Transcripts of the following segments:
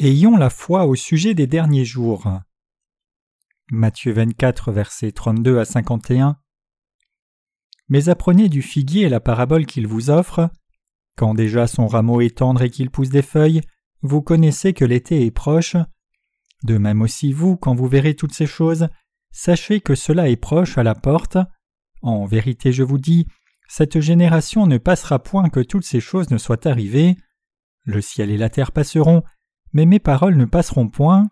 Ayons la foi au sujet des derniers jours. Matthieu 24, versets 32 à 51. Mais apprenez du figuier la parabole qu'il vous offre. Quand déjà son rameau est tendre et qu'il pousse des feuilles, vous connaissez que l'été est proche. De même aussi vous, quand vous verrez toutes ces choses, sachez que cela est proche à la porte. En vérité je vous dis, cette génération ne passera point que toutes ces choses ne soient arrivées. Le ciel et la terre passeront, mais mes paroles ne passeront point.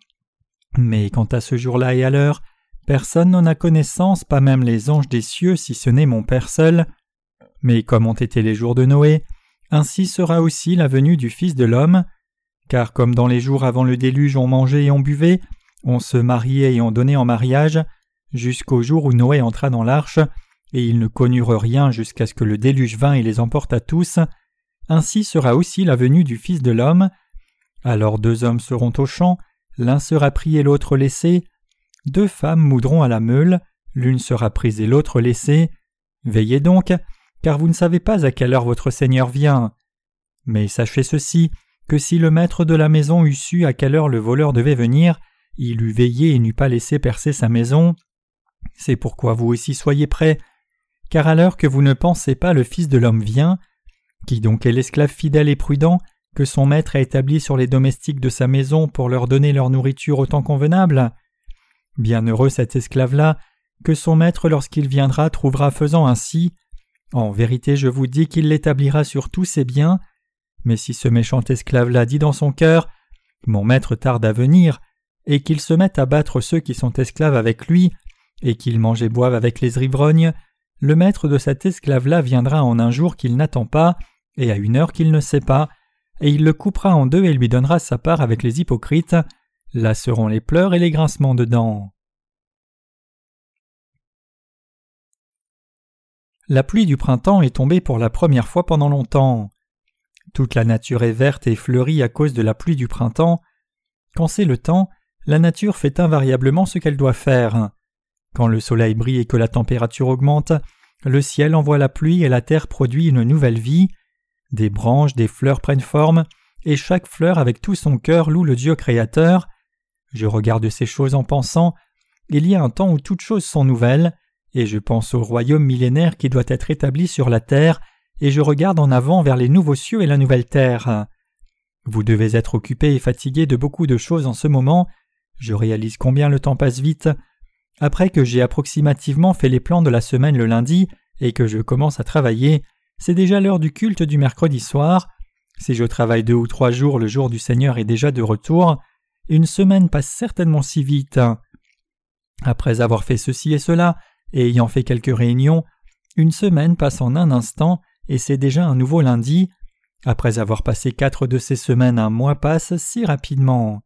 Mais quant à ce jour-là et à l'heure, personne n'en a connaissance, pas même les anges des cieux, si ce n'est mon Père seul. Mais comme ont été les jours de Noé, ainsi sera aussi la venue du Fils de l'homme. Car comme dans les jours avant le déluge on mangeait et on buvait, on se mariait et on donnait en mariage, jusqu'au jour où Noé entra dans l'arche, et ils ne connurent rien jusqu'à ce que le déluge vînt et les emporta tous, ainsi sera aussi la venue du Fils de l'homme. Alors deux hommes seront au champ, l'un sera pris et l'autre laissé. Deux femmes moudront à la meule, l'une sera prise et l'autre laissée. Veillez donc, car vous ne savez pas à quelle heure votre Seigneur vient. Mais sachez ceci, que si le maître de la maison eût su à quelle heure le voleur devait venir, il eût veillé et n'eût pas laissé percer sa maison. C'est pourquoi vous aussi soyez prêts, car à l'heure que vous ne pensez pas le Fils de l'homme vient. Qui donc est l'esclave fidèle et prudent que son maître a établi sur les domestiques de sa maison pour leur donner leur nourriture autant convenable. Bienheureux cet esclave-là, que son maître lorsqu'il viendra trouvera faisant ainsi. En vérité je vous dis qu'il l'établira sur tous ses biens. Mais si ce méchant esclave-là dit dans son cœur Mon maître tarde à venir, et qu'il se mette à battre ceux qui sont esclaves avec lui, et qu'il mange et boive avec les ivrognes, le maître de cet esclave-là viendra en un jour qu'il n'attend pas, et à une heure qu'il ne sait pas, et il le coupera en deux et lui donnera sa part avec les hypocrites. Là seront les pleurs et les grincements de dents. La pluie du printemps est tombée pour la première fois pendant longtemps. Toute la nature est verte et fleurie à cause de la pluie du printemps. Quand c'est le temps, la nature fait invariablement ce qu'elle doit faire. Quand le soleil brille et que la température augmente, le ciel envoie la pluie et la terre produit une nouvelle vie. Des branches, des fleurs prennent forme, et chaque fleur avec tout son cœur loue le Dieu créateur. Je regarde ces choses en pensant Il y a un temps où toutes choses sont nouvelles, et je pense au royaume millénaire qui doit être établi sur la terre, et je regarde en avant vers les nouveaux cieux et la nouvelle terre. Vous devez être occupé et fatigué de beaucoup de choses en ce moment. Je réalise combien le temps passe vite. Après que j'ai approximativement fait les plans de la semaine le lundi et que je commence à travailler, c'est déjà l'heure du culte du mercredi soir. Si je travaille deux ou trois jours, le jour du Seigneur est déjà de retour. Une semaine passe certainement si vite. Après avoir fait ceci et cela, et ayant fait quelques réunions, une semaine passe en un instant, et c'est déjà un nouveau lundi. Après avoir passé quatre de ces semaines, un mois passe si rapidement.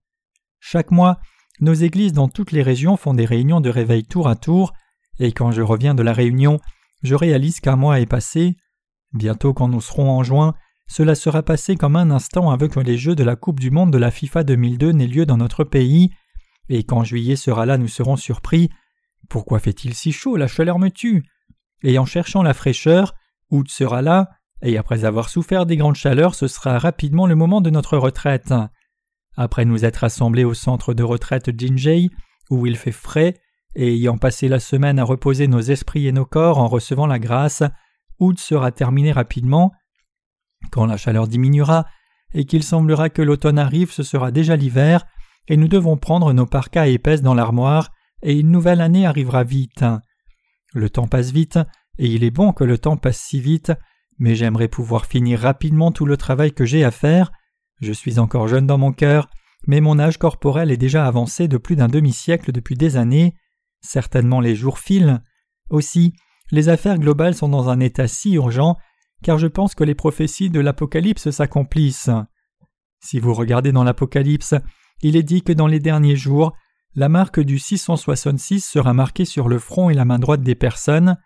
Chaque mois, nos églises dans toutes les régions font des réunions de réveil tour à tour, et quand je reviens de la réunion, je réalise qu'un mois est passé. Bientôt, quand nous serons en juin, cela sera passé comme un instant avec les Jeux de la Coupe du Monde de la FIFA 2002 n'aient lieu dans notre pays, et quand juillet sera là, nous serons surpris. Pourquoi fait-il si chaud? La chaleur me tue. Et en cherchant la fraîcheur, août sera là, et après avoir souffert des grandes chaleurs, ce sera rapidement le moment de notre retraite. Après nous être assemblés au centre de retraite Jinjei, où il fait frais, et ayant passé la semaine à reposer nos esprits et nos corps en recevant la grâce, août sera terminé rapidement. Quand la chaleur diminuera et qu'il semblera que l'automne arrive, ce sera déjà l'hiver, et nous devons prendre nos parkas épaisses dans l'armoire, et une nouvelle année arrivera vite. Le temps passe vite, et il est bon que le temps passe si vite, mais j'aimerais pouvoir finir rapidement tout le travail que j'ai à faire. Je suis encore jeune dans mon cœur, mais mon âge corporel est déjà avancé de plus d'un demi-siècle depuis des années. Certainement les jours filent. Aussi, les affaires globales sont dans un état si urgent, car je pense que les prophéties de l'Apocalypse s'accomplissent. Si vous regardez dans l'Apocalypse, il est dit que dans les derniers jours, la marque du 666 sera marquée sur le front et la main droite des personnes.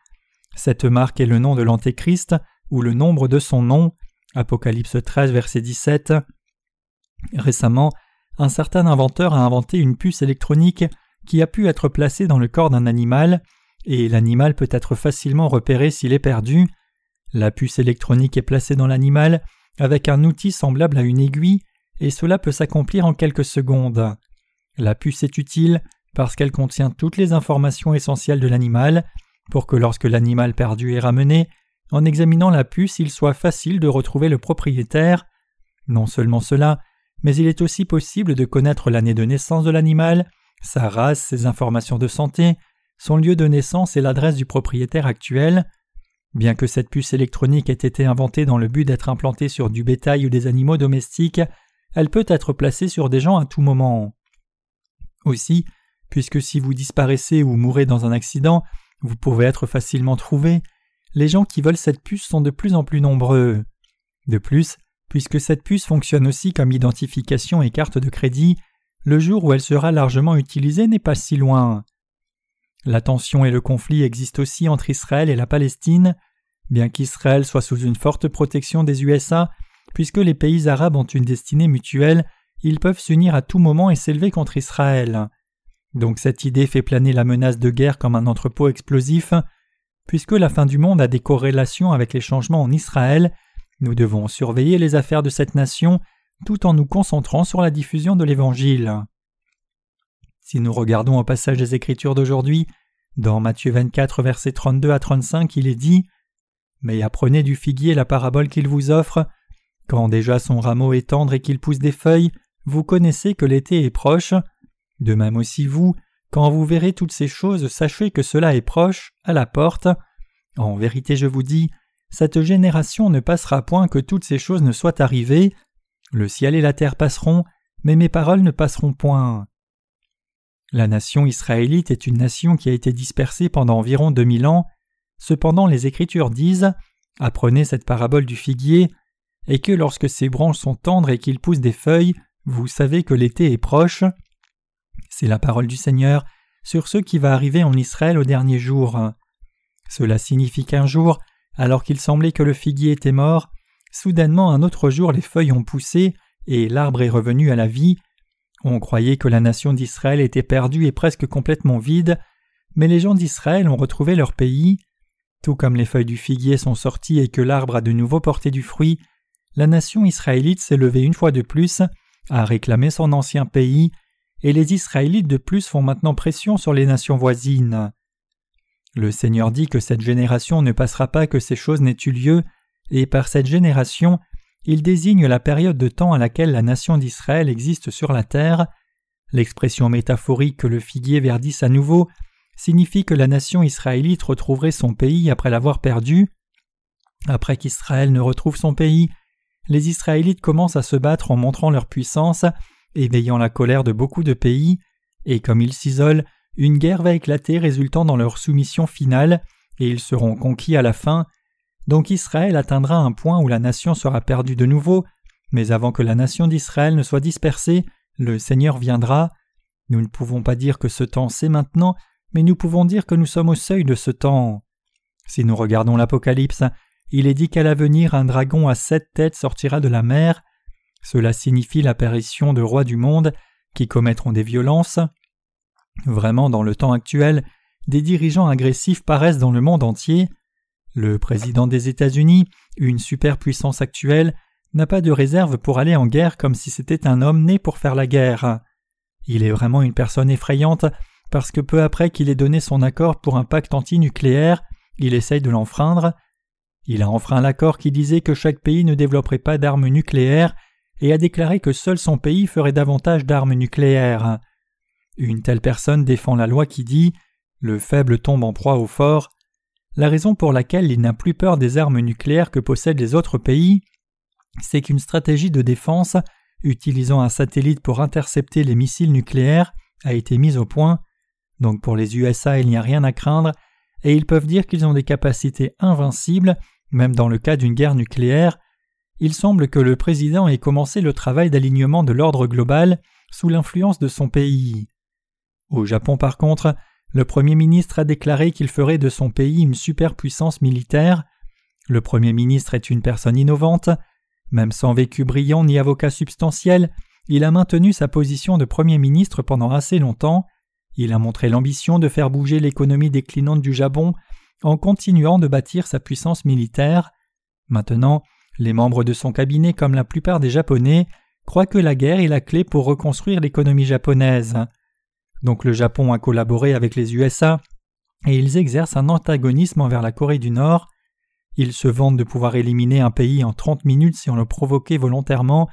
Cette marque est le nom de l'Antéchrist, ou le nombre de son nom. Apocalypse 13, verset 17. Récemment, un certain inventeur a inventé une puce électronique qui a pu être placée dans le corps d'un animal et l'animal peut être facilement repéré s'il est perdu. La puce électronique est placée dans l'animal avec un outil semblable à une aiguille, et cela peut s'accomplir en quelques secondes. La puce est utile parce qu'elle contient toutes les informations essentielles de l'animal, pour que lorsque l'animal perdu est ramené, en examinant la puce il soit facile de retrouver le propriétaire. Non seulement cela, mais il est aussi possible de connaître l'année de naissance de l'animal, sa race, ses informations de santé, son lieu de naissance et l'adresse du propriétaire actuel. Bien que cette puce électronique ait été inventée dans le but d'être implantée sur du bétail ou des animaux domestiques, elle peut être placée sur des gens à tout moment. Aussi, puisque si vous disparaissez ou mourrez dans un accident, vous pouvez être facilement trouvé, les gens qui veulent cette puce sont de plus en plus nombreux. De plus, puisque cette puce fonctionne aussi comme identification et carte de crédit, le jour où elle sera largement utilisée n'est pas si loin. La tension et le conflit existent aussi entre Israël et la Palestine, bien qu'Israël soit sous une forte protection des USA, puisque les pays arabes ont une destinée mutuelle, ils peuvent s'unir à tout moment et s'élever contre Israël. Donc cette idée fait planer la menace de guerre comme un entrepôt explosif. Puisque la fin du monde a des corrélations avec les changements en Israël, nous devons surveiller les affaires de cette nation tout en nous concentrant sur la diffusion de l'Évangile. Si nous regardons au passage des Écritures d'aujourd'hui, dans Matthieu 24, versets 32 à 35, il est dit Mais apprenez du figuier la parabole qu'il vous offre. Quand déjà son rameau est tendre et qu'il pousse des feuilles, vous connaissez que l'été est proche. De même aussi vous, quand vous verrez toutes ces choses, sachez que cela est proche, à la porte. En vérité, je vous dis, cette génération ne passera point que toutes ces choses ne soient arrivées. Le ciel et la terre passeront, mais mes paroles ne passeront point. La nation israélite est une nation qui a été dispersée pendant environ deux mille ans. Cependant, les Écritures disent Apprenez cette parabole du figuier, et que lorsque ses branches sont tendres et qu'il pousse des feuilles, vous savez que l'été est proche. C'est la parole du Seigneur sur ce qui va arriver en Israël au dernier jour. Cela signifie qu'un jour, alors qu'il semblait que le figuier était mort, soudainement un autre jour les feuilles ont poussé et l'arbre est revenu à la vie. On croyait que la nation d'Israël était perdue et presque complètement vide, mais les gens d'Israël ont retrouvé leur pays. Tout comme les feuilles du figuier sont sorties et que l'arbre a de nouveau porté du fruit, la nation israélite s'est levée une fois de plus, a réclamé son ancien pays et les Israélites de plus font maintenant pression sur les nations voisines. Le Seigneur dit que cette génération ne passera pas que ces choses n'aient eu lieu, et par cette génération, il désigne la période de temps à laquelle la nation d'Israël existe sur la terre. L'expression métaphorique que le figuier verdisse à nouveau signifie que la nation israélite retrouverait son pays après l'avoir perdu. Après qu'Israël ne retrouve son pays, les Israélites commencent à se battre en montrant leur puissance éveillant la colère de beaucoup de pays, et comme ils s'isolent, une guerre va éclater résultant dans leur soumission finale, et ils seront conquis à la fin. Donc Israël atteindra un point où la nation sera perdue de nouveau, mais avant que la nation d'Israël ne soit dispersée, le Seigneur viendra. Nous ne pouvons pas dire que ce temps c'est maintenant, mais nous pouvons dire que nous sommes au seuil de ce temps. Si nous regardons l'Apocalypse, il est dit qu'à l'avenir un dragon à sept têtes sortira de la mer, cela signifie l'apparition de rois du monde qui commettront des violences. Vraiment, dans le temps actuel, des dirigeants agressifs paraissent dans le monde entier. Le président des États-Unis, une superpuissance actuelle, n'a pas de réserve pour aller en guerre comme si c'était un homme né pour faire la guerre. Il est vraiment une personne effrayante parce que peu après qu'il ait donné son accord pour un pacte antinucléaire, il essaye de l'enfreindre. Il a enfreint l'accord qui disait que chaque pays ne développerait pas d'armes nucléaires et a déclaré que seul son pays ferait davantage d'armes nucléaires. Une telle personne défend la loi qui dit Le faible tombe en proie au fort. La raison pour laquelle il n'a plus peur des armes nucléaires que possèdent les autres pays, c'est qu'une stratégie de défense utilisant un satellite pour intercepter les missiles nucléaires a été mise au point. Donc pour les USA, il n'y a rien à craindre, et ils peuvent dire qu'ils ont des capacités invincibles, même dans le cas d'une guerre nucléaire, il semble que le président ait commencé le travail d'alignement de l'ordre global sous l'influence de son pays. Au Japon, par contre, le Premier ministre a déclaré qu'il ferait de son pays une superpuissance militaire. Le Premier ministre est une personne innovante. Même sans vécu brillant ni avocat substantiel, il a maintenu sa position de Premier ministre pendant assez longtemps. Il a montré l'ambition de faire bouger l'économie déclinante du Japon en continuant de bâtir sa puissance militaire. Maintenant, les membres de son cabinet, comme la plupart des Japonais, croient que la guerre est la clé pour reconstruire l'économie japonaise. Donc le Japon a collaboré avec les USA et ils exercent un antagonisme envers la Corée du Nord. Ils se vantent de pouvoir éliminer un pays en 30 minutes si on le provoquait volontairement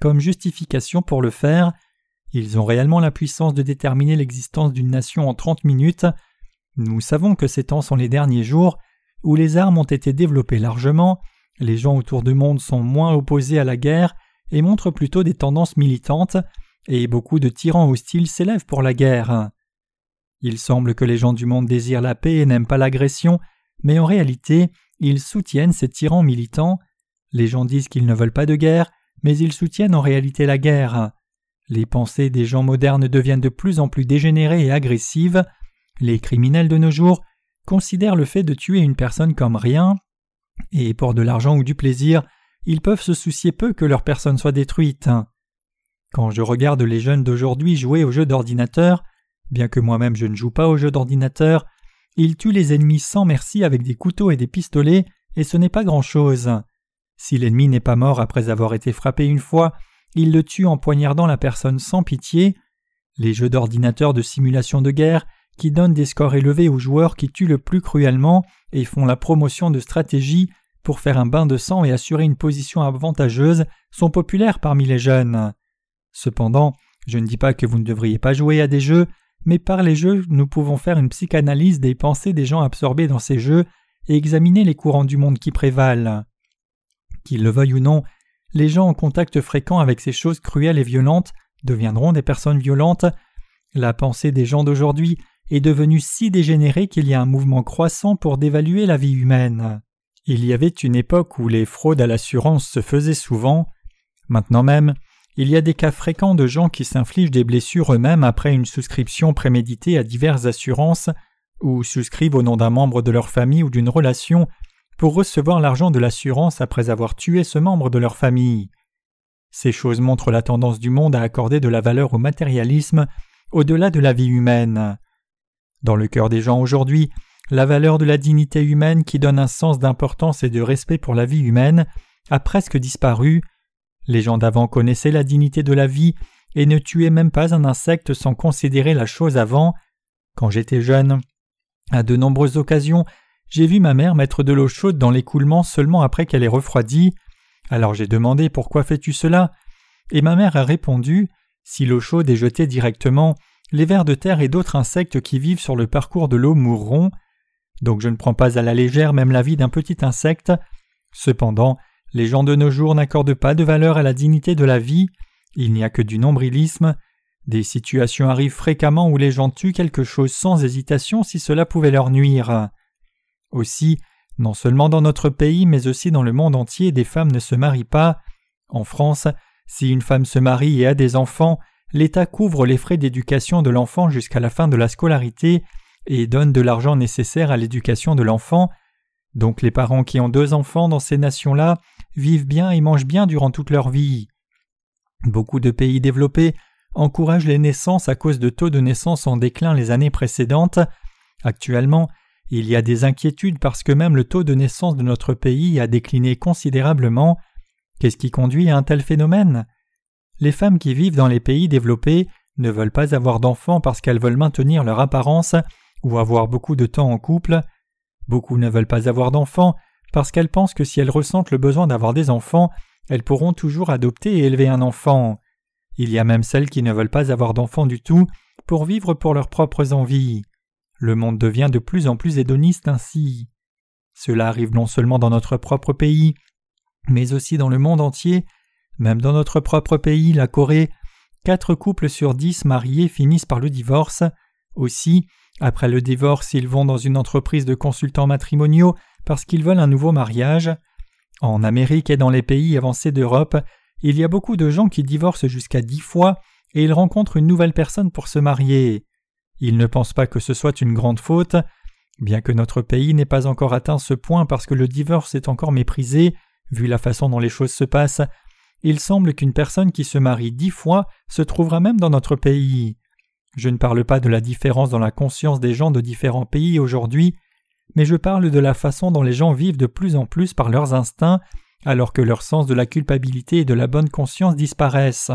comme justification pour le faire. Ils ont réellement la puissance de déterminer l'existence d'une nation en 30 minutes. Nous savons que ces temps sont les derniers jours où les armes ont été développées largement, les gens autour du monde sont moins opposés à la guerre et montrent plutôt des tendances militantes, et beaucoup de tyrans hostiles s'élèvent pour la guerre. Il semble que les gens du monde désirent la paix et n'aiment pas l'agression, mais en réalité, ils soutiennent ces tyrans militants. Les gens disent qu'ils ne veulent pas de guerre, mais ils soutiennent en réalité la guerre. Les pensées des gens modernes deviennent de plus en plus dégénérées et agressives. Les criminels de nos jours considèrent le fait de tuer une personne comme rien, et pour de l'argent ou du plaisir, ils peuvent se soucier peu que leur personne soit détruite. Quand je regarde les jeunes d'aujourd'hui jouer aux jeux d'ordinateur, bien que moi-même je ne joue pas aux jeux d'ordinateur, ils tuent les ennemis sans merci avec des couteaux et des pistolets, et ce n'est pas grand-chose. Si l'ennemi n'est pas mort après avoir été frappé une fois, il le tue en poignardant la personne sans pitié. Les jeux d'ordinateur de simulation de guerre, qui donnent des scores élevés aux joueurs qui tuent le plus cruellement et font la promotion de stratégies pour faire un bain de sang et assurer une position avantageuse, sont populaires parmi les jeunes. Cependant, je ne dis pas que vous ne devriez pas jouer à des jeux, mais par les jeux, nous pouvons faire une psychanalyse des pensées des gens absorbés dans ces jeux et examiner les courants du monde qui prévalent. Qu'ils le veuillent ou non, les gens en contact fréquent avec ces choses cruelles et violentes deviendront des personnes violentes. La pensée des gens d'aujourd'hui est devenue si dégénérée qu'il y a un mouvement croissant pour dévaluer la vie humaine. Il y avait une époque où les fraudes à l'assurance se faisaient souvent. Maintenant même, il y a des cas fréquents de gens qui s'infligent des blessures eux-mêmes après une souscription préméditée à diverses assurances ou souscrivent au nom d'un membre de leur famille ou d'une relation pour recevoir l'argent de l'assurance après avoir tué ce membre de leur famille. Ces choses montrent la tendance du monde à accorder de la valeur au matérialisme au-delà de la vie humaine. Dans le cœur des gens aujourd'hui, la valeur de la dignité humaine qui donne un sens d'importance et de respect pour la vie humaine a presque disparu. Les gens d'avant connaissaient la dignité de la vie et ne tuaient même pas un insecte sans considérer la chose avant. Quand j'étais jeune, à de nombreuses occasions, j'ai vu ma mère mettre de l'eau chaude dans l'écoulement seulement après qu'elle ait refroidi. Alors j'ai demandé pourquoi fais-tu cela? Et ma mère a répondu Si l'eau chaude est jetée directement, les vers de terre et d'autres insectes qui vivent sur le parcours de l'eau mourront. Donc je ne prends pas à la légère même la vie d'un petit insecte. Cependant, les gens de nos jours n'accordent pas de valeur à la dignité de la vie. Il n'y a que du nombrilisme. Des situations arrivent fréquemment où les gens tuent quelque chose sans hésitation si cela pouvait leur nuire. Aussi, non seulement dans notre pays, mais aussi dans le monde entier, des femmes ne se marient pas. En France, si une femme se marie et a des enfants, l'État couvre les frais d'éducation de l'enfant jusqu'à la fin de la scolarité et donne de l'argent nécessaire à l'éducation de l'enfant. Donc les parents qui ont deux enfants dans ces nations-là vivent bien et mangent bien durant toute leur vie. Beaucoup de pays développés encouragent les naissances à cause de taux de naissance en déclin les années précédentes. Actuellement, il y a des inquiétudes parce que même le taux de naissance de notre pays a décliné considérablement. Qu'est-ce qui conduit à un tel phénomène? Les femmes qui vivent dans les pays développés ne veulent pas avoir d'enfants parce qu'elles veulent maintenir leur apparence ou avoir beaucoup de temps en couple. Beaucoup ne veulent pas avoir d'enfants parce qu'elles pensent que si elles ressentent le besoin d'avoir des enfants, elles pourront toujours adopter et élever un enfant. Il y a même celles qui ne veulent pas avoir d'enfants du tout pour vivre pour leurs propres envies. Le monde devient de plus en plus hédoniste ainsi. Cela arrive non seulement dans notre propre pays, mais aussi dans le monde entier, même dans notre propre pays, la Corée, quatre couples sur dix mariés finissent par le divorce. Aussi, après le divorce, ils vont dans une entreprise de consultants matrimoniaux parce qu'ils veulent un nouveau mariage. En Amérique et dans les pays avancés d'Europe, il y a beaucoup de gens qui divorcent jusqu'à dix fois et ils rencontrent une nouvelle personne pour se marier. Ils ne pensent pas que ce soit une grande faute. Bien que notre pays n'ait pas encore atteint ce point parce que le divorce est encore méprisé, vu la façon dont les choses se passent, il semble qu'une personne qui se marie dix fois se trouvera même dans notre pays. Je ne parle pas de la différence dans la conscience des gens de différents pays aujourd'hui, mais je parle de la façon dont les gens vivent de plus en plus par leurs instincts alors que leur sens de la culpabilité et de la bonne conscience disparaissent.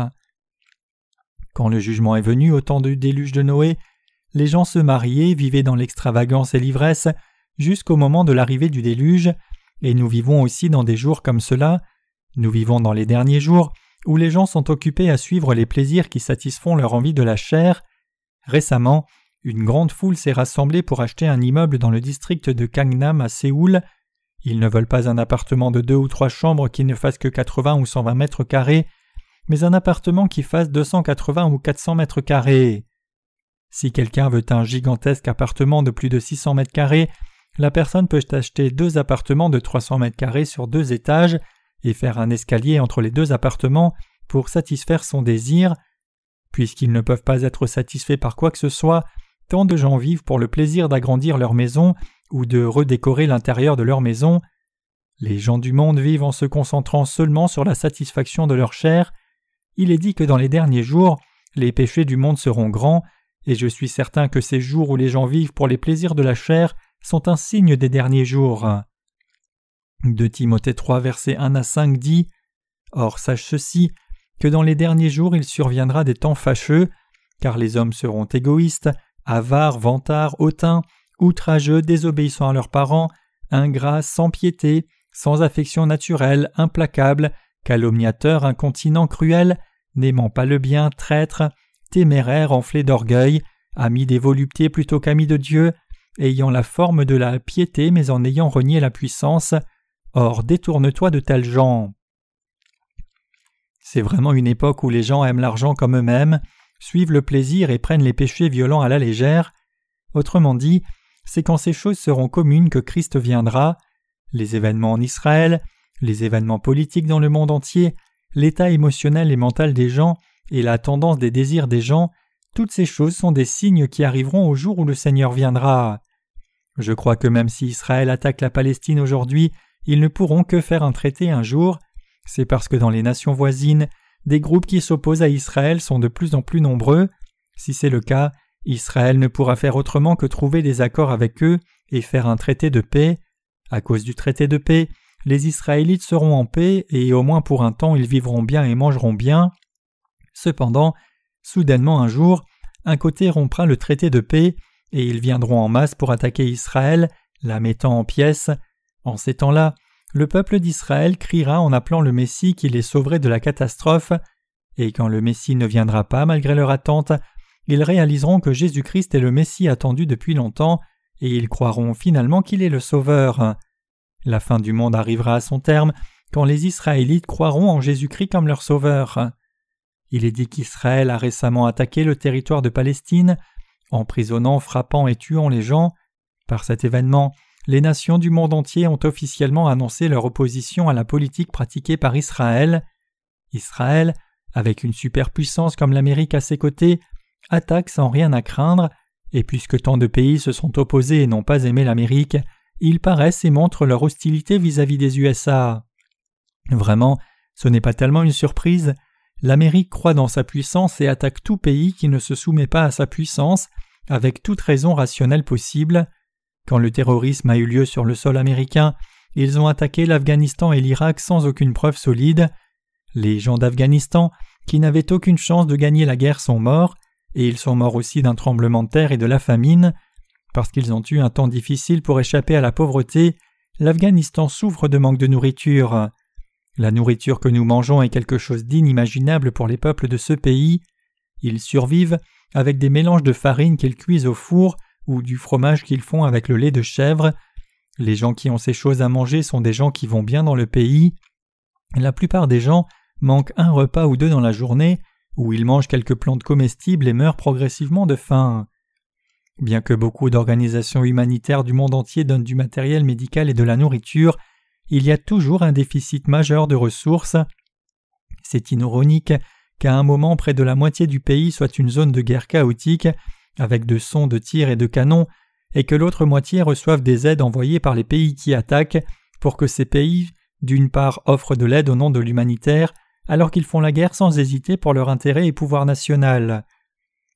Quand le jugement est venu au temps du déluge de Noé, les gens se mariaient, vivaient dans l'extravagance et l'ivresse, jusqu'au moment de l'arrivée du déluge, et nous vivons aussi dans des jours comme cela, nous vivons dans les derniers jours, où les gens sont occupés à suivre les plaisirs qui satisfont leur envie de la chair. Récemment, une grande foule s'est rassemblée pour acheter un immeuble dans le district de Gangnam à Séoul. Ils ne veulent pas un appartement de deux ou trois chambres qui ne fasse que 80 ou 120 mètres carrés, mais un appartement qui fasse 280 ou 400 mètres carrés. Si quelqu'un veut un gigantesque appartement de plus de 600 mètres carrés, la personne peut acheter deux appartements de 300 mètres carrés sur deux étages et faire un escalier entre les deux appartements pour satisfaire son désir. Puisqu'ils ne peuvent pas être satisfaits par quoi que ce soit, tant de gens vivent pour le plaisir d'agrandir leur maison ou de redécorer l'intérieur de leur maison. Les gens du monde vivent en se concentrant seulement sur la satisfaction de leur chair. Il est dit que dans les derniers jours, les péchés du monde seront grands, et je suis certain que ces jours où les gens vivent pour les plaisirs de la chair sont un signe des derniers jours. De Timothée 3 versets 1 à 5 dit Or sache ceci, que dans les derniers jours il surviendra des temps fâcheux, car les hommes seront égoïstes, avares, vantards, hautains, outrageux, désobéissant à leurs parents, ingrats, sans piété, sans affection naturelle, implacables, calomniateurs, incontinents, cruels, n'aimant pas le bien, traîtres, téméraires, enflés d'orgueil, amis des voluptés plutôt qu'amis de Dieu, ayant la forme de la piété mais en ayant renié la puissance. Or détourne-toi de tels gens. C'est vraiment une époque où les gens aiment l'argent comme eux-mêmes, suivent le plaisir et prennent les péchés violents à la légère. Autrement dit, c'est quand ces choses seront communes que Christ viendra. Les événements en Israël, les événements politiques dans le monde entier, l'état émotionnel et mental des gens et la tendance des désirs des gens, toutes ces choses sont des signes qui arriveront au jour où le Seigneur viendra. Je crois que même si Israël attaque la Palestine aujourd'hui, ils ne pourront que faire un traité un jour. C'est parce que dans les nations voisines, des groupes qui s'opposent à Israël sont de plus en plus nombreux. Si c'est le cas, Israël ne pourra faire autrement que trouver des accords avec eux et faire un traité de paix. À cause du traité de paix, les Israélites seront en paix et au moins pour un temps ils vivront bien et mangeront bien. Cependant, soudainement un jour, un côté rompra le traité de paix et ils viendront en masse pour attaquer Israël, la mettant en pièces. En ces temps-là, le peuple d'Israël criera en appelant le Messie qui les sauverait de la catastrophe, et quand le Messie ne viendra pas malgré leur attente, ils réaliseront que Jésus-Christ est le Messie attendu depuis longtemps, et ils croiront finalement qu'il est le Sauveur. La fin du monde arrivera à son terme quand les Israélites croiront en Jésus-Christ comme leur Sauveur. Il est dit qu'Israël a récemment attaqué le territoire de Palestine, emprisonnant, frappant et tuant les gens. Par cet événement, les nations du monde entier ont officiellement annoncé leur opposition à la politique pratiquée par Israël. Israël, avec une superpuissance comme l'Amérique à ses côtés, attaque sans rien à craindre, et puisque tant de pays se sont opposés et n'ont pas aimé l'Amérique, ils paraissent et montrent leur hostilité vis-à-vis des USA. Vraiment, ce n'est pas tellement une surprise. L'Amérique croit dans sa puissance et attaque tout pays qui ne se soumet pas à sa puissance, avec toute raison rationnelle possible. Quand le terrorisme a eu lieu sur le sol américain, ils ont attaqué l'Afghanistan et l'Irak sans aucune preuve solide. Les gens d'Afghanistan, qui n'avaient aucune chance de gagner la guerre, sont morts, et ils sont morts aussi d'un tremblement de terre et de la famine. Parce qu'ils ont eu un temps difficile pour échapper à la pauvreté, l'Afghanistan souffre de manque de nourriture. La nourriture que nous mangeons est quelque chose d'inimaginable pour les peuples de ce pays. Ils survivent avec des mélanges de farine qu'ils cuisent au four ou du fromage qu'ils font avec le lait de chèvre. Les gens qui ont ces choses à manger sont des gens qui vont bien dans le pays. La plupart des gens manquent un repas ou deux dans la journée, où ils mangent quelques plantes comestibles et meurent progressivement de faim. Bien que beaucoup d'organisations humanitaires du monde entier donnent du matériel médical et de la nourriture, il y a toujours un déficit majeur de ressources. C'est ironique qu'à un moment près de la moitié du pays soit une zone de guerre chaotique, avec de sons de tirs et de canons, et que l'autre moitié reçoive des aides envoyées par les pays qui attaquent, pour que ces pays, d'une part, offrent de l'aide au nom de l'humanitaire, alors qu'ils font la guerre sans hésiter pour leur intérêt et pouvoir national.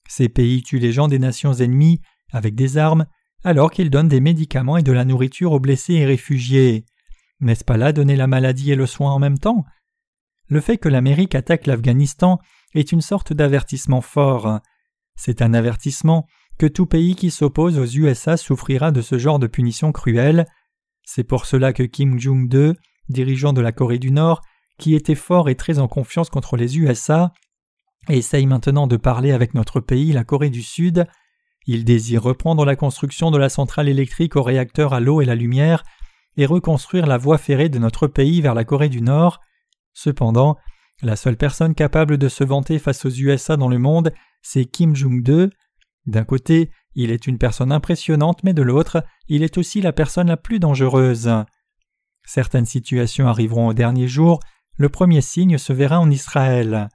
Ces pays tuent les gens des nations ennemies avec des armes, alors qu'ils donnent des médicaments et de la nourriture aux blessés et réfugiés. N'est-ce pas là donner la maladie et le soin en même temps? Le fait que l'Amérique attaque l'Afghanistan est une sorte d'avertissement fort. C'est un avertissement que tout pays qui s'oppose aux USA souffrira de ce genre de punition cruelle. C'est pour cela que Kim Jong-il, dirigeant de la Corée du Nord, qui était fort et très en confiance contre les USA, essaye maintenant de parler avec notre pays, la Corée du Sud. Il désire reprendre la construction de la centrale électrique au réacteur à l'eau et la lumière et reconstruire la voie ferrée de notre pays vers la Corée du Nord. Cependant, la seule personne capable de se vanter face aux USA dans le monde, c'est Kim Jong-il. D'un côté, il est une personne impressionnante, mais de l'autre, il est aussi la personne la plus dangereuse. Certaines situations arriveront au dernier jour, le premier signe se verra en Israël.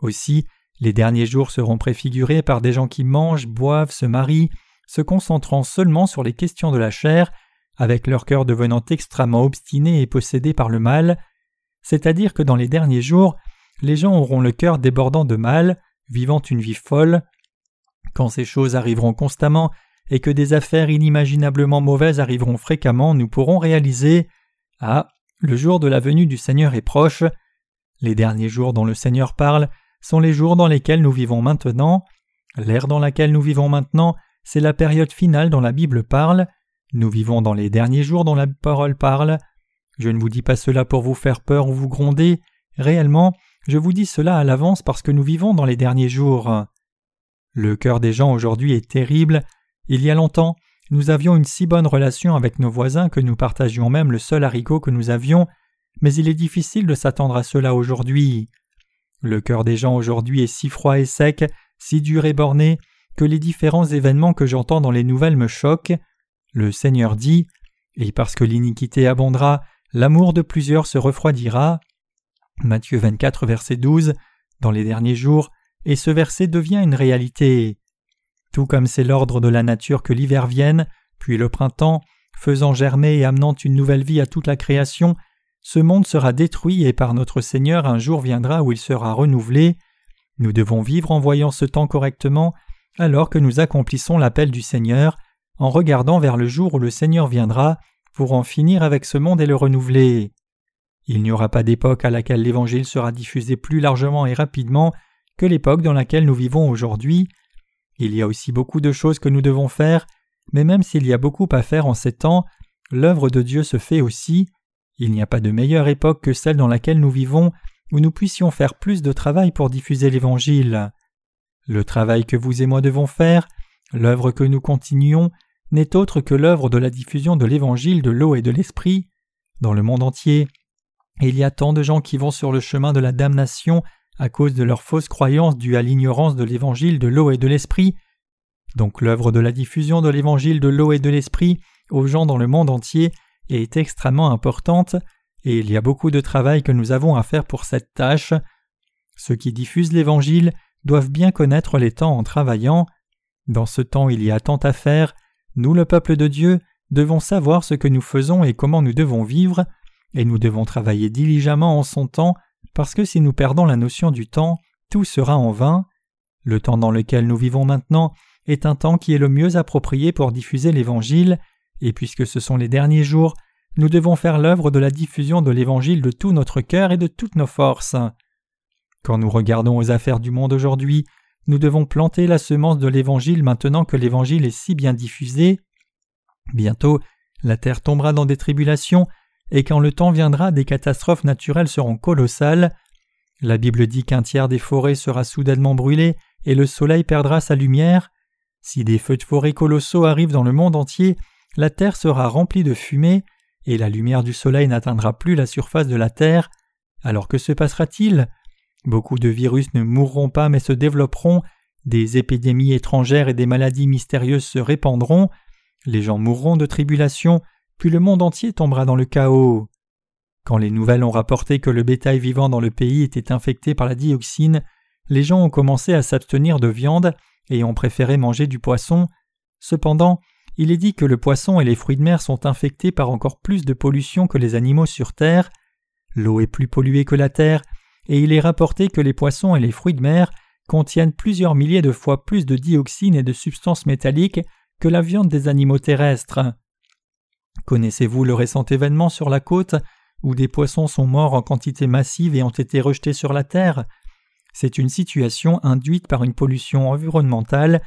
Aussi, les derniers jours seront préfigurés par des gens qui mangent, boivent, se marient, se concentrant seulement sur les questions de la chair, avec leur cœur devenant extrêmement obstiné et possédé par le mal, c'est-à-dire que dans les derniers jours, les gens auront le cœur débordant de mal, vivant une vie folle. Quand ces choses arriveront constamment et que des affaires inimaginablement mauvaises arriveront fréquemment, nous pourrons réaliser Ah, le jour de la venue du Seigneur est proche. Les derniers jours dont le Seigneur parle sont les jours dans lesquels nous vivons maintenant. L'ère dans laquelle nous vivons maintenant, c'est la période finale dont la Bible parle. Nous vivons dans les derniers jours dont la parole parle. Je ne vous dis pas cela pour vous faire peur ou vous gronder. Réellement, je vous dis cela à l'avance parce que nous vivons dans les derniers jours. Le cœur des gens aujourd'hui est terrible. Il y a longtemps, nous avions une si bonne relation avec nos voisins que nous partagions même le seul haricot que nous avions, mais il est difficile de s'attendre à cela aujourd'hui. Le cœur des gens aujourd'hui est si froid et sec, si dur et borné, que les différents événements que j'entends dans les nouvelles me choquent. Le Seigneur dit Et parce que l'iniquité abondera, l'amour de plusieurs se refroidira. Matthieu 24, verset 12. Dans les derniers jours, et ce verset devient une réalité. Tout comme c'est l'ordre de la nature que l'hiver vienne, puis le printemps, faisant germer et amenant une nouvelle vie à toute la création, ce monde sera détruit et par notre Seigneur un jour viendra où il sera renouvelé. Nous devons vivre en voyant ce temps correctement alors que nous accomplissons l'appel du Seigneur, en regardant vers le jour où le Seigneur viendra pour en finir avec ce monde et le renouveler. Il n'y aura pas d'époque à laquelle l'Évangile sera diffusé plus largement et rapidement que l'époque dans laquelle nous vivons aujourd'hui. Il y a aussi beaucoup de choses que nous devons faire, mais même s'il y a beaucoup à faire en ces temps, l'œuvre de Dieu se fait aussi. Il n'y a pas de meilleure époque que celle dans laquelle nous vivons, où nous puissions faire plus de travail pour diffuser l'Évangile. Le travail que vous et moi devons faire, l'œuvre que nous continuons, n'est autre que l'œuvre de la diffusion de l'Évangile de l'eau et de l'Esprit. Dans le monde entier, il y a tant de gens qui vont sur le chemin de la damnation à cause de leurs fausses croyances dues à l'ignorance de l'évangile de l'eau et de l'esprit. Donc l'œuvre de la diffusion de l'évangile de l'eau et de l'esprit aux gens dans le monde entier est extrêmement importante, et il y a beaucoup de travail que nous avons à faire pour cette tâche. Ceux qui diffusent l'évangile doivent bien connaître les temps en travaillant. Dans ce temps il y a tant à faire, nous le peuple de Dieu devons savoir ce que nous faisons et comment nous devons vivre, et nous devons travailler diligemment en son temps parce que si nous perdons la notion du temps, tout sera en vain. Le temps dans lequel nous vivons maintenant est un temps qui est le mieux approprié pour diffuser l'Évangile, et puisque ce sont les derniers jours, nous devons faire l'œuvre de la diffusion de l'Évangile de tout notre cœur et de toutes nos forces. Quand nous regardons aux affaires du monde aujourd'hui, nous devons planter la semence de l'Évangile maintenant que l'Évangile est si bien diffusé. Bientôt, la terre tombera dans des tribulations, et quand le temps viendra, des catastrophes naturelles seront colossales. La Bible dit qu'un tiers des forêts sera soudainement brûlé et le soleil perdra sa lumière. Si des feux de forêt colossaux arrivent dans le monde entier, la terre sera remplie de fumée et la lumière du soleil n'atteindra plus la surface de la terre. Alors que se passera-t-il? Beaucoup de virus ne mourront pas mais se développeront, des épidémies étrangères et des maladies mystérieuses se répandront, les gens mourront de tribulation, puis le monde entier tombera dans le chaos. Quand les nouvelles ont rapporté que le bétail vivant dans le pays était infecté par la dioxine, les gens ont commencé à s'abstenir de viande et ont préféré manger du poisson. Cependant, il est dit que le poisson et les fruits de mer sont infectés par encore plus de pollution que les animaux sur Terre. L'eau est plus polluée que la Terre, et il est rapporté que les poissons et les fruits de mer contiennent plusieurs milliers de fois plus de dioxine et de substances métalliques que la viande des animaux terrestres. Connaissez-vous le récent événement sur la côte où des poissons sont morts en quantité massive et ont été rejetés sur la terre? C'est une situation induite par une pollution environnementale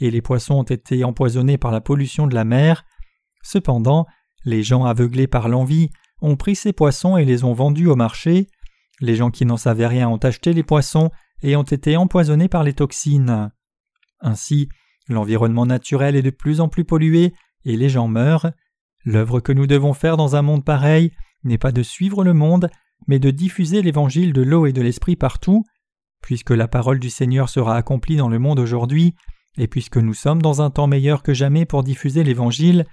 et les poissons ont été empoisonnés par la pollution de la mer. Cependant, les gens aveuglés par l'envie ont pris ces poissons et les ont vendus au marché. Les gens qui n'en savaient rien ont acheté les poissons et ont été empoisonnés par les toxines. Ainsi, l'environnement naturel est de plus en plus pollué et les gens meurent. L'œuvre que nous devons faire dans un monde pareil n'est pas de suivre le monde, mais de diffuser l'évangile de l'eau et de l'esprit partout. Puisque la parole du Seigneur sera accomplie dans le monde aujourd'hui, et puisque nous sommes dans un temps meilleur que jamais pour diffuser l'Évangile,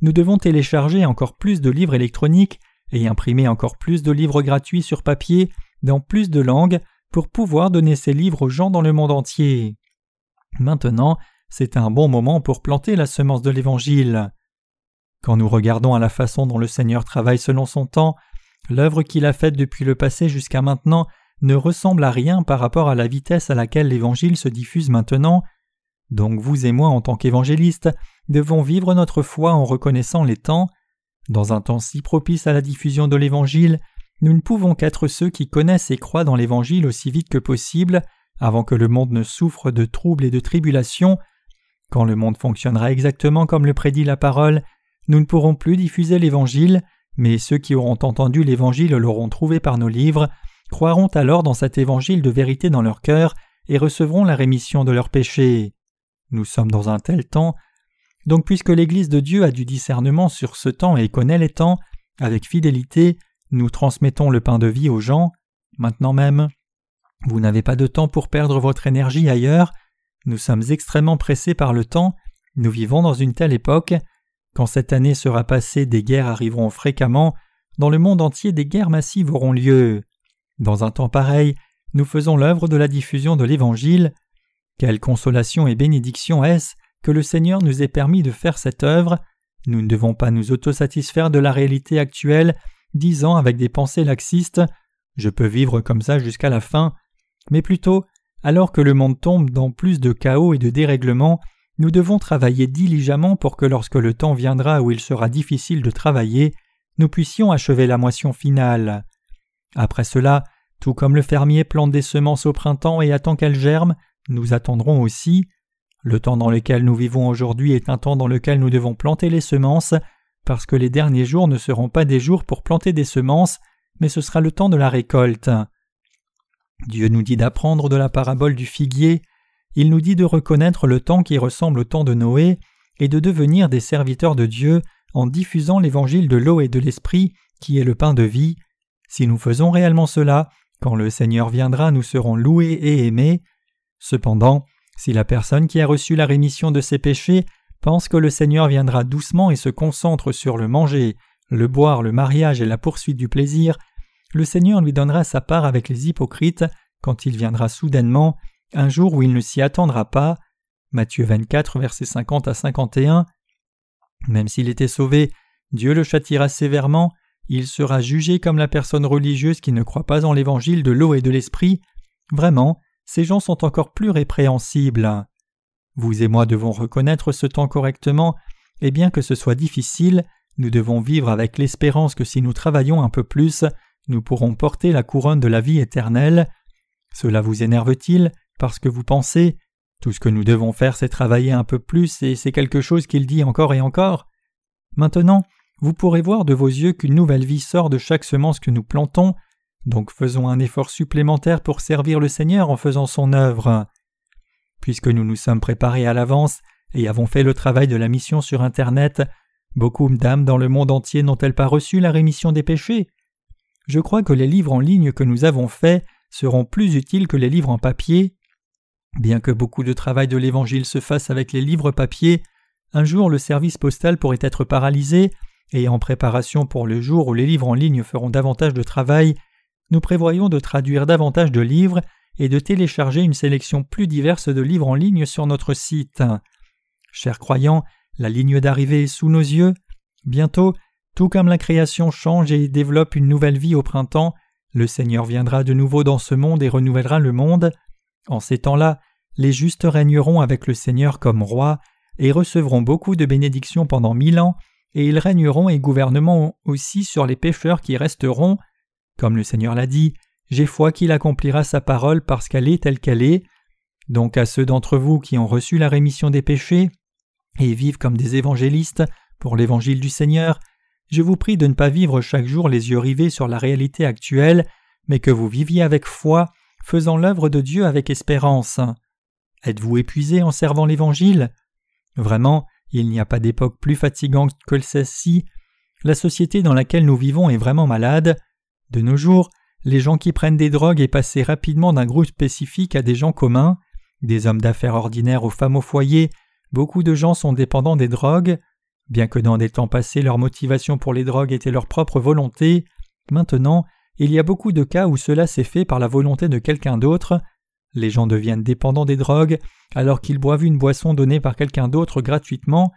nous devons télécharger encore plus de livres électroniques et imprimer encore plus de livres gratuits sur papier dans plus de langues pour pouvoir donner ces livres aux gens dans le monde entier. Maintenant, c'est un bon moment pour planter la semence de l'Évangile. Quand nous regardons à la façon dont le Seigneur travaille selon son temps, l'œuvre qu'il a faite depuis le passé jusqu'à maintenant ne ressemble à rien par rapport à la vitesse à laquelle l'Évangile se diffuse maintenant, donc vous et moi en tant qu'évangélistes devons vivre notre foi en reconnaissant les temps. Dans un temps si propice à la diffusion de l'Évangile, nous ne pouvons qu'être ceux qui connaissent et croient dans l'Évangile aussi vite que possible, avant que le monde ne souffre de troubles et de tribulations. Quand le monde fonctionnera exactement comme le prédit la parole, nous ne pourrons plus diffuser l'Évangile, mais ceux qui auront entendu l'Évangile l'auront trouvé par nos livres, croiront alors dans cet Évangile de vérité dans leur cœur et recevront la rémission de leurs péchés. Nous sommes dans un tel temps. Donc puisque l'Église de Dieu a du discernement sur ce temps et connaît les temps, avec fidélité, nous transmettons le pain de vie aux gens, maintenant même. Vous n'avez pas de temps pour perdre votre énergie ailleurs, nous sommes extrêmement pressés par le temps, nous vivons dans une telle époque, quand cette année sera passée des guerres arriveront fréquemment, dans le monde entier des guerres massives auront lieu. Dans un temps pareil, nous faisons l'œuvre de la diffusion de l'Évangile, quelle consolation et bénédiction est-ce que le Seigneur nous ait permis de faire cette œuvre Nous ne devons pas nous autosatisfaire de la réalité actuelle, disant avec des pensées laxistes Je peux vivre comme ça jusqu'à la fin, mais plutôt, alors que le monde tombe dans plus de chaos et de dérèglements, nous devons travailler diligemment pour que lorsque le temps viendra où il sera difficile de travailler, nous puissions achever la moisson finale. Après cela, tout comme le fermier plante des semences au printemps et attend qu'elles germent, nous attendrons aussi. Le temps dans lequel nous vivons aujourd'hui est un temps dans lequel nous devons planter les semences, parce que les derniers jours ne seront pas des jours pour planter des semences, mais ce sera le temps de la récolte. Dieu nous dit d'apprendre de la parabole du figuier, il nous dit de reconnaître le temps qui ressemble au temps de Noé, et de devenir des serviteurs de Dieu en diffusant l'évangile de l'eau et de l'esprit, qui est le pain de vie. Si nous faisons réellement cela, quand le Seigneur viendra, nous serons loués et aimés. Cependant, si la personne qui a reçu la rémission de ses péchés pense que le Seigneur viendra doucement et se concentre sur le manger, le boire, le mariage et la poursuite du plaisir, le Seigneur lui donnera sa part avec les hypocrites quand il viendra soudainement, un jour où il ne s'y attendra pas. Matthieu 24, versets 50 à 51. Même s'il était sauvé, Dieu le châtiera sévèrement, il sera jugé comme la personne religieuse qui ne croit pas en l'évangile de l'eau et de l'esprit. Vraiment, ces gens sont encore plus répréhensibles. Vous et moi devons reconnaître ce temps correctement, et bien que ce soit difficile, nous devons vivre avec l'espérance que si nous travaillons un peu plus, nous pourrons porter la couronne de la vie éternelle. Cela vous énerve-t-il parce que vous pensez tout ce que nous devons faire c'est travailler un peu plus et c'est quelque chose qu'il dit encore et encore? Maintenant, vous pourrez voir de vos yeux qu'une nouvelle vie sort de chaque semence que nous plantons, donc faisons un effort supplémentaire pour servir le Seigneur en faisant son œuvre. Puisque nous nous sommes préparés à l'avance et avons fait le travail de la mission sur Internet, beaucoup d'âmes dans le monde entier n'ont-elles pas reçu la rémission des péchés? Je crois que les livres en ligne que nous avons faits seront plus utiles que les livres en papier. Bien que beaucoup de travail de l'Évangile se fasse avec les livres papier, un jour le service postal pourrait être paralysé, et en préparation pour le jour où les livres en ligne feront davantage de travail, nous prévoyons de traduire davantage de livres et de télécharger une sélection plus diverse de livres en ligne sur notre site. Chers croyants, la ligne d'arrivée est sous nos yeux. Bientôt, tout comme la création change et développe une nouvelle vie au printemps, le Seigneur viendra de nouveau dans ce monde et renouvellera le monde. En ces temps-là, les justes régneront avec le Seigneur comme rois et recevront beaucoup de bénédictions pendant mille ans, et ils régneront et gouverneront aussi sur les pécheurs qui resteront. Comme le Seigneur l'a dit, j'ai foi qu'il accomplira sa parole parce qu'elle est telle qu'elle est. Donc à ceux d'entre vous qui ont reçu la rémission des péchés et vivent comme des évangélistes pour l'évangile du Seigneur, je vous prie de ne pas vivre chaque jour les yeux rivés sur la réalité actuelle, mais que vous viviez avec foi, faisant l'œuvre de Dieu avec espérance. Êtes-vous épuisé en servant l'Évangile? Vraiment, il n'y a pas d'époque plus fatigante que celle-ci. La société dans laquelle nous vivons est vraiment malade. De nos jours, les gens qui prennent des drogues est passé rapidement d'un groupe spécifique à des gens communs, des hommes d'affaires ordinaires aux femmes au foyer, beaucoup de gens sont dépendants des drogues. Bien que dans des temps passés leur motivation pour les drogues était leur propre volonté, maintenant il y a beaucoup de cas où cela s'est fait par la volonté de quelqu'un d'autre, les gens deviennent dépendants des drogues alors qu'ils boivent une boisson donnée par quelqu'un d'autre gratuitement.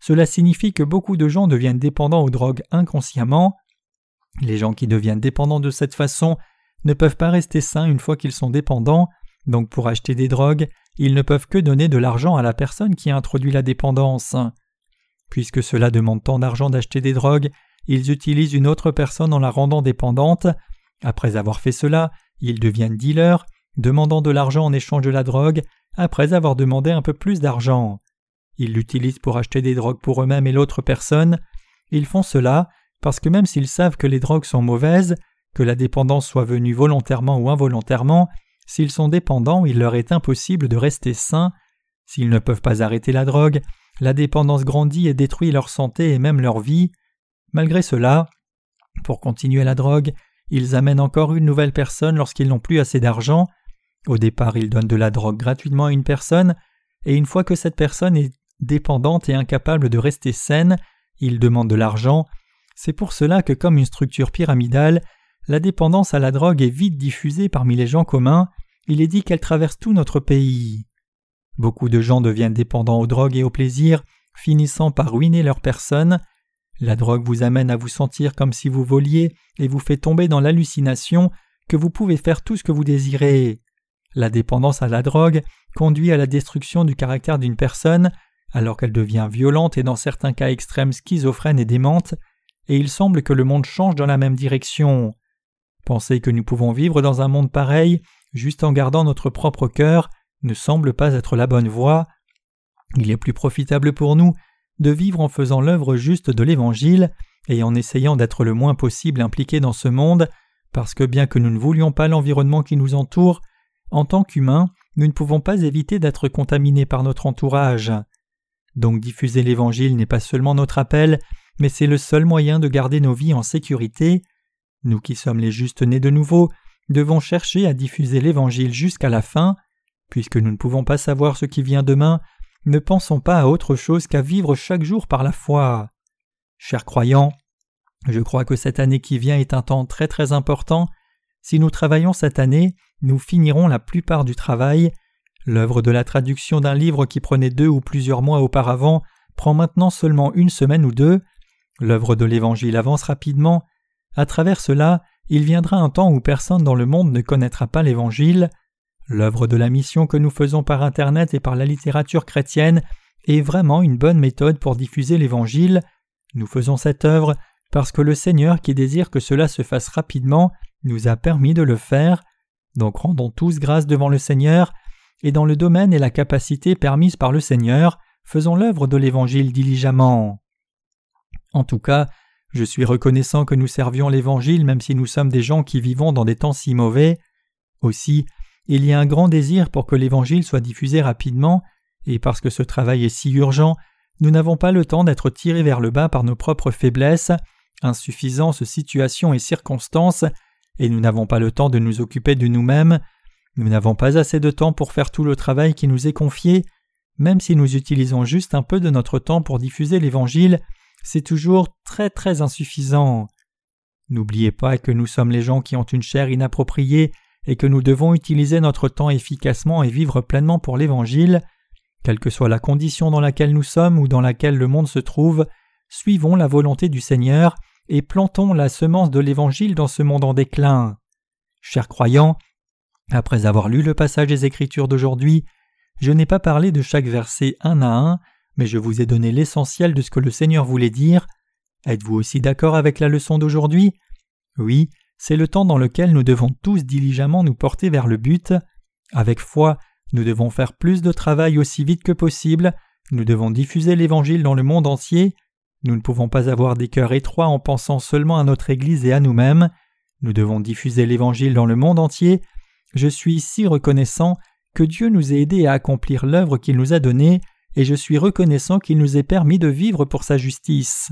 Cela signifie que beaucoup de gens deviennent dépendants aux drogues inconsciemment. Les gens qui deviennent dépendants de cette façon ne peuvent pas rester sains une fois qu'ils sont dépendants, donc pour acheter des drogues, ils ne peuvent que donner de l'argent à la personne qui a introduit la dépendance. Puisque cela demande tant d'argent d'acheter des drogues, ils utilisent une autre personne en la rendant dépendante. Après avoir fait cela, ils deviennent dealers, demandant de l'argent en échange de la drogue, après avoir demandé un peu plus d'argent. Ils l'utilisent pour acheter des drogues pour eux-mêmes et l'autre personne. Ils font cela parce que même s'ils savent que les drogues sont mauvaises, que la dépendance soit venue volontairement ou involontairement, s'ils sont dépendants, il leur est impossible de rester sains. S'ils ne peuvent pas arrêter la drogue, la dépendance grandit et détruit leur santé et même leur vie. Malgré cela, pour continuer la drogue, ils amènent encore une nouvelle personne lorsqu'ils n'ont plus assez d'argent, au départ, ils donnent de la drogue gratuitement à une personne, et une fois que cette personne est dépendante et incapable de rester saine, ils demandent de l'argent. C'est pour cela que comme une structure pyramidale, la dépendance à la drogue est vite diffusée parmi les gens communs, il est dit qu'elle traverse tout notre pays. Beaucoup de gens deviennent dépendants aux drogues et au plaisir, finissant par ruiner leur personne. La drogue vous amène à vous sentir comme si vous voliez et vous fait tomber dans l'hallucination que vous pouvez faire tout ce que vous désirez. La dépendance à la drogue conduit à la destruction du caractère d'une personne, alors qu'elle devient violente et dans certains cas extrêmes schizophrène et démente, et il semble que le monde change dans la même direction. Penser que nous pouvons vivre dans un monde pareil, juste en gardant notre propre cœur, ne semble pas être la bonne voie. Il est plus profitable pour nous de vivre en faisant l'œuvre juste de l'Évangile et en essayant d'être le moins possible impliqués dans ce monde, parce que bien que nous ne voulions pas l'environnement qui nous entoure, en tant qu'humains, nous ne pouvons pas éviter d'être contaminés par notre entourage. Donc diffuser l'Évangile n'est pas seulement notre appel, mais c'est le seul moyen de garder nos vies en sécurité. Nous qui sommes les justes nés de nouveau, devons chercher à diffuser l'Évangile jusqu'à la fin. Puisque nous ne pouvons pas savoir ce qui vient demain, ne pensons pas à autre chose qu'à vivre chaque jour par la foi. Chers croyants, je crois que cette année qui vient est un temps très très important. Si nous travaillons cette année, nous finirons la plupart du travail. L'œuvre de la traduction d'un livre qui prenait deux ou plusieurs mois auparavant prend maintenant seulement une semaine ou deux. L'œuvre de l'Évangile avance rapidement. À travers cela, il viendra un temps où personne dans le monde ne connaîtra pas l'Évangile. L'œuvre de la mission que nous faisons par Internet et par la littérature chrétienne est vraiment une bonne méthode pour diffuser l'Évangile. Nous faisons cette œuvre parce que le Seigneur qui désire que cela se fasse rapidement nous a permis de le faire. Donc rendons tous grâce devant le Seigneur, et dans le domaine et la capacité permise par le Seigneur, faisons l'œuvre de l'Évangile diligemment. En tout cas, je suis reconnaissant que nous servions l'Évangile même si nous sommes des gens qui vivons dans des temps si mauvais. Aussi, il y a un grand désir pour que l'Évangile soit diffusé rapidement, et parce que ce travail est si urgent, nous n'avons pas le temps d'être tirés vers le bas par nos propres faiblesses, insuffisances, situations et circonstances, et nous n'avons pas le temps de nous occuper de nous-mêmes, nous n'avons pas assez de temps pour faire tout le travail qui nous est confié, même si nous utilisons juste un peu de notre temps pour diffuser l'Évangile, c'est toujours très très insuffisant. N'oubliez pas que nous sommes les gens qui ont une chair inappropriée et que nous devons utiliser notre temps efficacement et vivre pleinement pour l'Évangile. Quelle que soit la condition dans laquelle nous sommes ou dans laquelle le monde se trouve, suivons la volonté du Seigneur et plantons la semence de l'Évangile dans ce monde en déclin. Chers croyants, après avoir lu le passage des Écritures d'aujourd'hui, je n'ai pas parlé de chaque verset un à un, mais je vous ai donné l'essentiel de ce que le Seigneur voulait dire. Êtes-vous aussi d'accord avec la leçon d'aujourd'hui? Oui, c'est le temps dans lequel nous devons tous diligemment nous porter vers le but. Avec foi, nous devons faire plus de travail aussi vite que possible, nous devons diffuser l'Évangile dans le monde entier, nous ne pouvons pas avoir des cœurs étroits en pensant seulement à notre Église et à nous-mêmes, nous devons diffuser l'Évangile dans le monde entier. Je suis si reconnaissant que Dieu nous ait aidés à accomplir l'œuvre qu'il nous a donnée, et je suis reconnaissant qu'il nous ait permis de vivre pour sa justice.